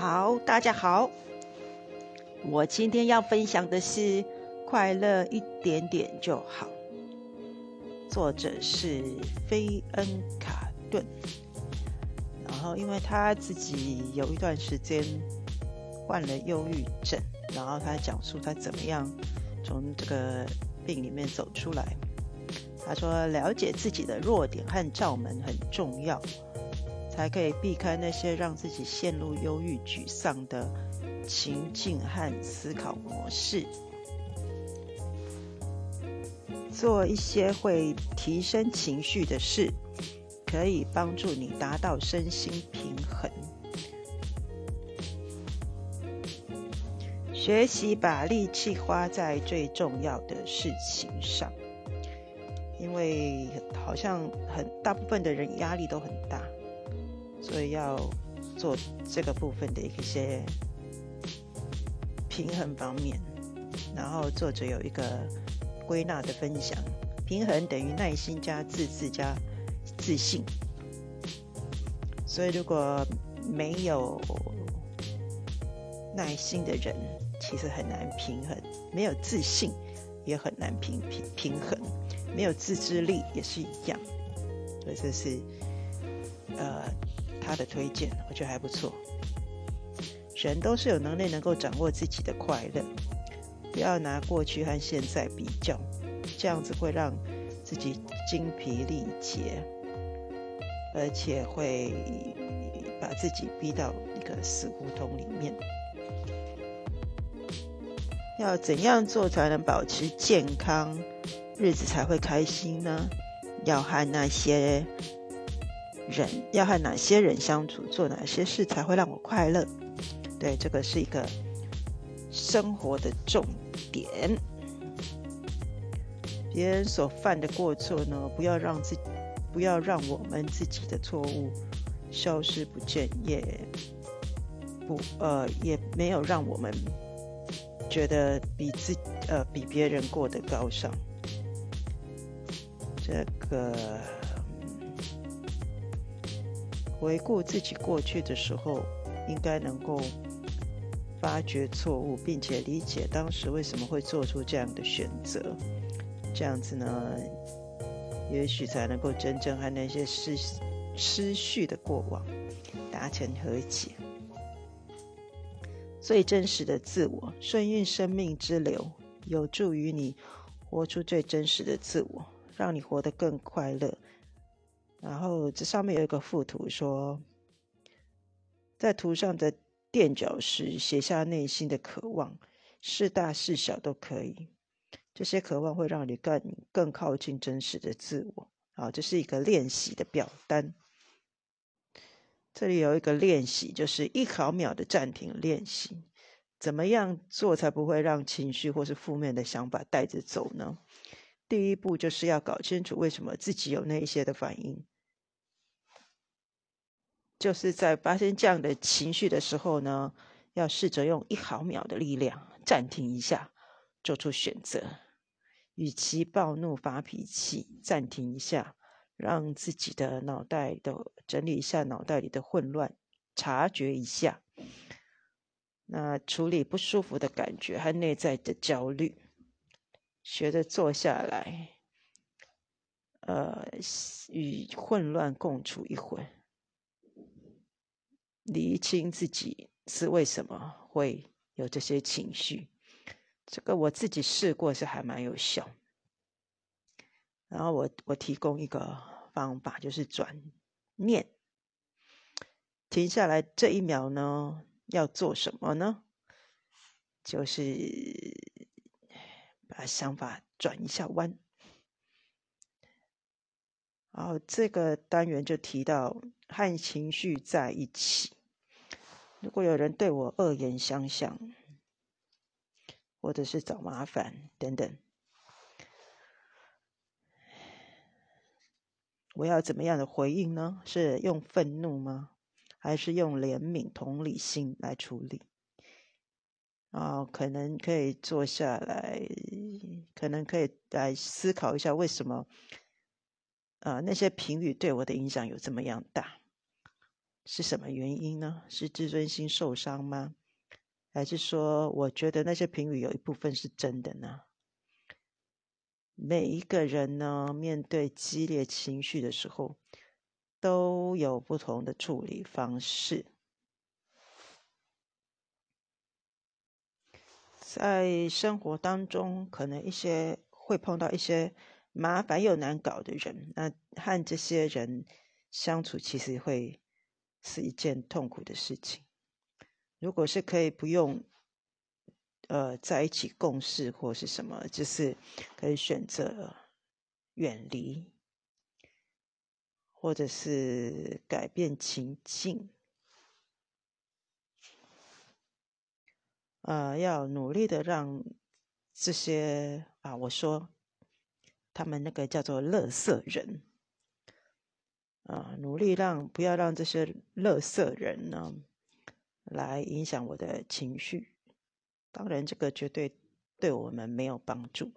好，大家好，我今天要分享的是快乐一点点就好。作者是菲恩卡顿，然后因为他自己有一段时间患了忧郁症，然后他讲述他怎么样从这个病里面走出来。他说：“了解自己的弱点和罩门很重要。”才可以避开那些让自己陷入忧郁、沮丧的情境和思考模式，做一些会提升情绪的事，可以帮助你达到身心平衡。学习把力气花在最重要的事情上，因为好像很大部分的人压力都很大。所以要做这个部分的一些平衡方面，然后作者有一个归纳的分享：平衡等于耐心加自制加自信。所以如果没有耐心的人，其实很难平衡；没有自信也很难平平平衡；没有自制力也是一样。所以这是呃。他的推荐，我觉得还不错。人都是有能力能够掌握自己的快乐，不要拿过去和现在比较，这样子会让自己精疲力竭，而且会把自己逼到一个死胡同里面。要怎样做才能保持健康，日子才会开心呢？要和那些。人要和哪些人相处，做哪些事才会让我快乐？对，这个是一个生活的重点。别人所犯的过错呢，不要让自，不要让我们自己的错误消失不见，也不呃，也没有让我们觉得比自呃比别人过得高尚。这个。回顾自己过去的时候，应该能够发觉错误，并且理解当时为什么会做出这样的选择。这样子呢，也许才能够真正和那些失失去的过往达成和解。最真实的自我，顺应生命之流，有助于你活出最真实的自我，让你活得更快乐。然后这上面有一个附图，说在图上的垫脚石写下内心的渴望，是大是小都可以。这些渴望会让你更更靠近真实的自我。好，这是一个练习的表单。这里有一个练习，就是一毫秒的暂停练习。怎么样做才不会让情绪或是负面的想法带着走呢？第一步就是要搞清楚为什么自己有那一些的反应。就是在发生这样的情绪的时候呢，要试着用一毫秒的力量暂停一下，做出选择。与其暴怒发脾气，暂停一下，让自己的脑袋的整理一下脑袋里的混乱，察觉一下，那处理不舒服的感觉和内在的焦虑，学着坐下来，呃，与混乱共处一会。理清自己是为什么会有这些情绪，这个我自己试过是还蛮有效。然后我我提供一个方法，就是转念，停下来这一秒呢，要做什么呢？就是把想法转一下弯。然后这个单元就提到和情绪在一起。如果有人对我恶言相向，或者是找麻烦等等，我要怎么样的回应呢？是用愤怒吗？还是用怜悯、同理心来处理？啊，可能可以坐下来，可能可以来思考一下，为什么啊那些评语对我的影响有这么样大？是什么原因呢？是自尊心受伤吗？还是说，我觉得那些评语有一部分是真的呢？每一个人呢，面对激烈情绪的时候，都有不同的处理方式。在生活当中，可能一些会碰到一些麻烦又难搞的人，那和这些人相处，其实会是一件痛苦的事情。如果是可以不用，呃，在一起共事或是什么，就是可以选择远离，或者是改变情境，呃，要努力的让这些啊，我说他们那个叫做“乐色人”，啊，努力让不要让这些乐色人呢。来影响我的情绪，当然这个绝对对我们没有帮助。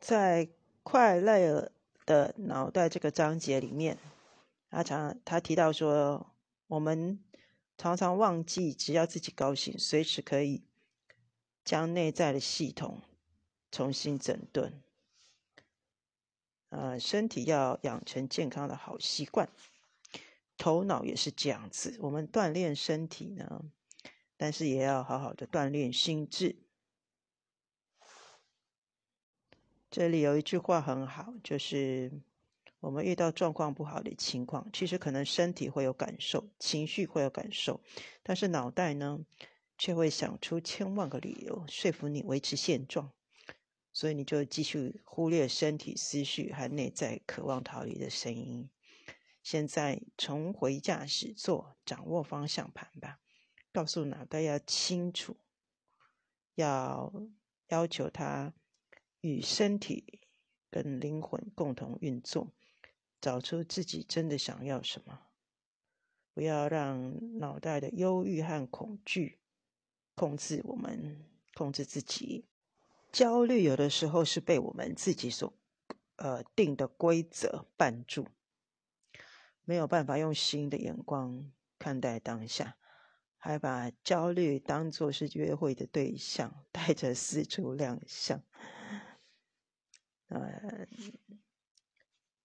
在快乐的脑袋这个章节里面，他常他提到说，我们常常忘记，只要自己高兴，随时可以将内在的系统重新整顿。呃，身体要养成健康的好习惯。头脑也是这样子，我们锻炼身体呢，但是也要好好的锻炼心智。这里有一句话很好，就是我们遇到状况不好的情况，其实可能身体会有感受，情绪会有感受，但是脑袋呢，却会想出千万个理由说服你维持现状，所以你就继续忽略身体、思绪和内在渴望逃离的声音。现在重回驾驶座，掌握方向盘吧。告诉脑袋要清楚，要要求它与身体跟灵魂共同运作，找出自己真的想要什么。不要让脑袋的忧郁和恐惧控制我们，控制自己。焦虑有的时候是被我们自己所呃定的规则绊住。没有办法用新的眼光看待当下，还把焦虑当作是约会的对象，带着四处亮相。呃，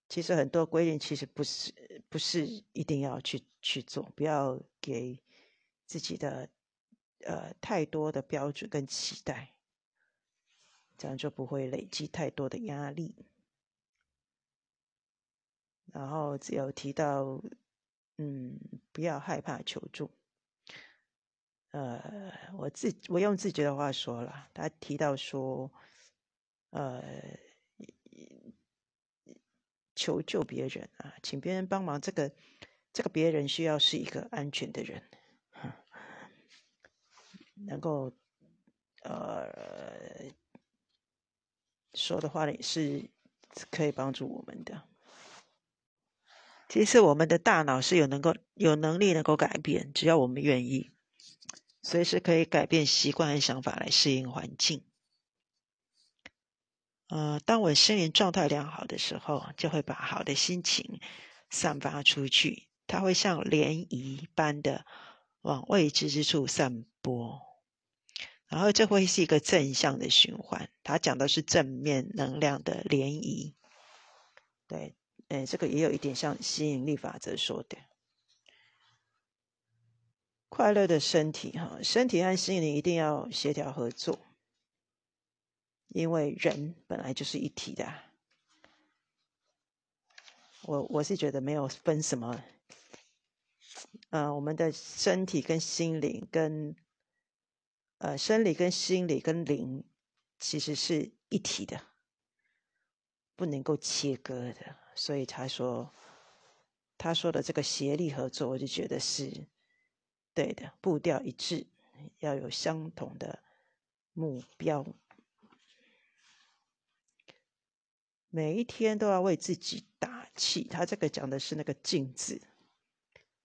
其实很多规定其实不是不是一定要去去做，不要给自己的呃太多的标准跟期待，这样就不会累积太多的压力。然后只有提到，嗯，不要害怕求助。呃，我自我用自己的话说了，他提到说，呃，求救别人啊，请别人帮忙。这个这个别人需要是一个安全的人，能够呃说的话呢是可以帮助我们的。其实我们的大脑是有能够有能力能够改变，只要我们愿意，随时可以改变习惯和想法来适应环境。呃，当我心灵状态良好的时候，就会把好的心情散发出去，它会像涟漪般的往未知之处散播，然后这会是一个正向的循环。他讲的是正面能量的涟漪，对。哎，这个也有一点像吸引力法则说的，快乐的身体哈，身体和心灵一定要协调合作，因为人本来就是一体的。我我是觉得没有分什么，呃，我们的身体跟心灵跟呃生理跟心理跟灵其实是一体的，不能够切割的。所以他说，他说的这个协力合作，我就觉得是对的，步调一致，要有相同的目标，每一天都要为自己打气。他这个讲的是那个镜子，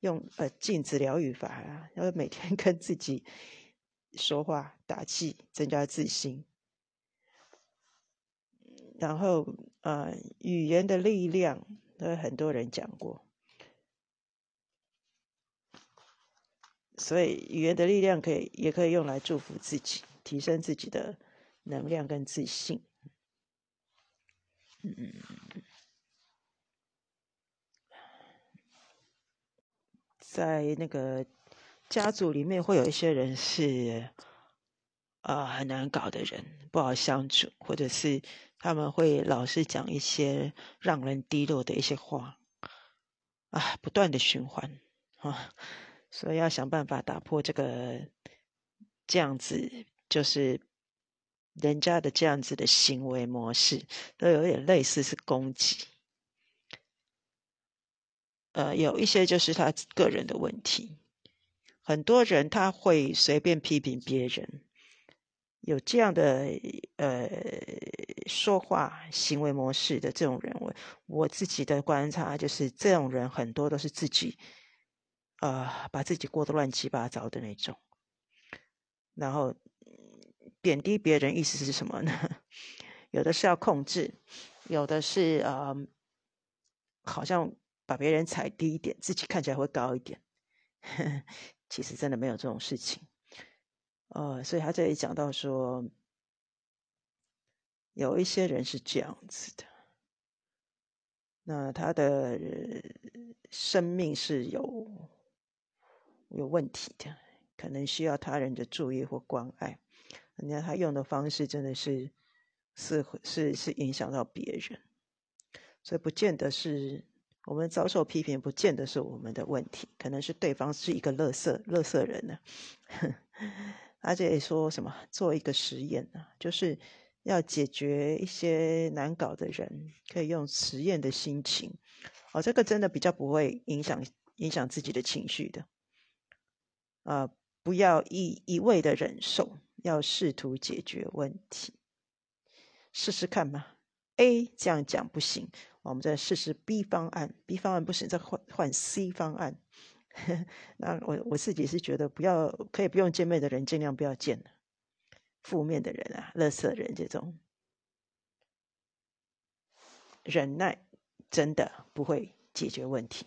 用呃镜子疗愈法啊，要每天 跟自己说话打气，增加自信。然后，呃，语言的力量，呃，很多人讲过。所以，语言的力量可以也可以用来祝福自己，提升自己的能量跟自信。嗯，在那个家族里面，会有一些人是啊很难搞的人，不好相处，或者是他们会老是讲一些让人低落的一些话，啊，不断的循环啊，所以要想办法打破这个这样子，就是。人家的这样子的行为模式，都有点类似是攻击。呃，有一些就是他个人的问题。很多人他会随便批评别人，有这样的呃说话行为模式的这种人，我我自己的观察就是，这种人很多都是自己，呃，把自己过得乱七八糟的那种，然后。贬低别人意思是什么呢？有的是要控制，有的是呃，好像把别人踩低一点，自己看起来会高一点。其实真的没有这种事情。呃，所以他这里讲到说，有一些人是这样子的，那他的生命是有有问题的，可能需要他人的注意或关爱。人家他用的方式真的是是是是影响到别人，所以不见得是我们遭受批评，不见得是我们的问题，可能是对方是一个乐色乐色人呢。而且说什么做一个实验呢？就是要解决一些难搞的人，可以用实验的心情哦，这个真的比较不会影响影响自己的情绪的啊，不要一一味的忍受。要试图解决问题，试试看嘛。A 这样讲不行，我们再试试 B 方案。B 方案不行，再换换 C 方案。那我我自己是觉得，不要可以不用见面的人，尽量不要见负面的人啊，垃圾人这种，忍耐真的不会解决问题。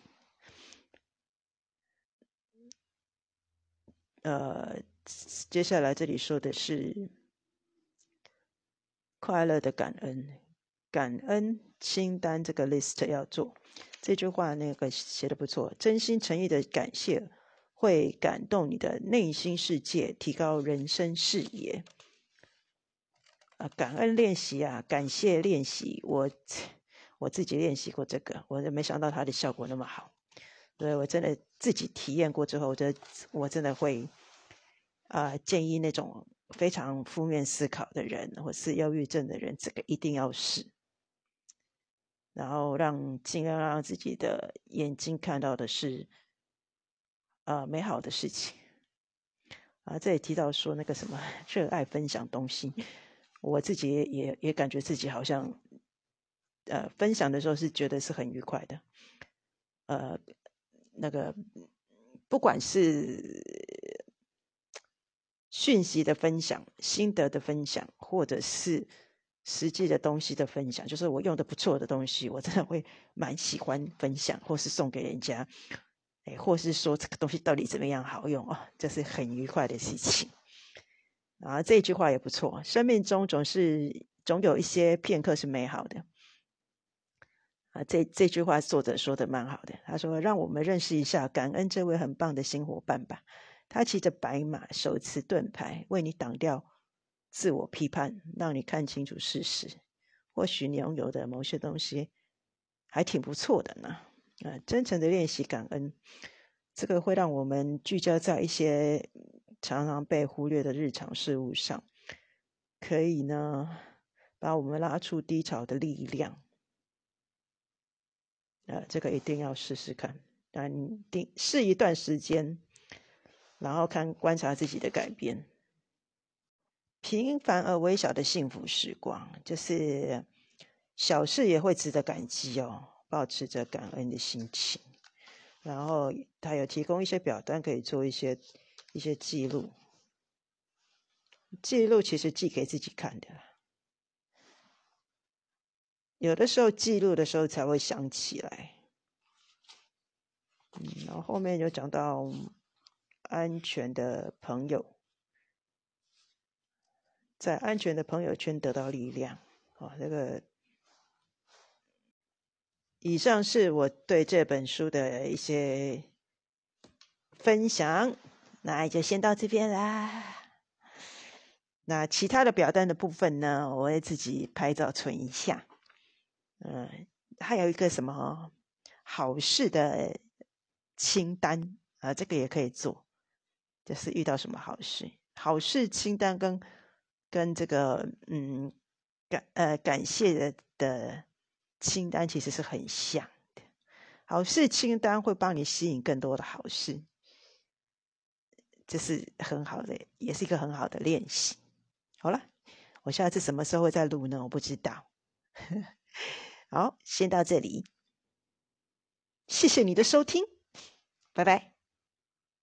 呃。接下来这里说的是快乐的感恩，感恩清单这个 list 要做。这句话那个写的不错，真心诚意的感谢会感动你的内心世界，提高人生视野。啊，感恩练习啊，感谢练习，我我自己练习过这个，我没想到它的效果那么好。所以我真的自己体验过之后，我觉得我真的会。啊，建议那种非常负面思考的人，或是忧郁症的人，这个一定要试，然后让尽量让自己的眼睛看到的是，呃，美好的事情。啊，这里提到说那个什么热爱分享东西，我自己也也感觉自己好像，呃，分享的时候是觉得是很愉快的，呃，那个不管是。讯息的分享、心得的分享，或者是实际的东西的分享，就是我用的不错的东西，我真的会 蛮喜欢分享，或是送给人家，哎，或是说这个东西到底怎么样好用啊，这是很愉快的事情。啊，这句话也不错，生命中总是总有一些片刻是美好的。啊，这这句话作者说的蛮好的，他说：“让我们认识一下感恩这位很棒的新伙伴吧。”他骑着白马，手持盾牌，为你挡掉自我批判，让你看清楚事实。或许你拥有的某些东西还挺不错的呢。啊，真诚的练习感恩，这个会让我们聚焦在一些常常被忽略的日常事物上，可以呢把我们拉出低潮的力量。啊，这个一定要试试看，但定试一段时间。然后看观察自己的改变，平凡而微小的幸福时光，就是小事也会值得感激哦。保持着感恩的心情，然后他有提供一些表单可以做一些一些记录，记录其实记给自己看的，有的时候记录的时候才会想起来。嗯，然后后面就讲到。安全的朋友，在安全的朋友圈得到力量。哦，这个以上是我对这本书的一些分享，那就先到这边啦。那其他的表单的部分呢，我会自己拍照存一下。嗯，还有一个什么好事的清单啊，这个也可以做。就是遇到什么好事，好事清单跟跟这个嗯感呃感谢的的清单其实是很像的。好事清单会帮你吸引更多的好事，这是很好的，也是一个很好的练习。好了，我下次什么时候会再录呢？我不知道。好，先到这里，谢谢你的收听，拜拜。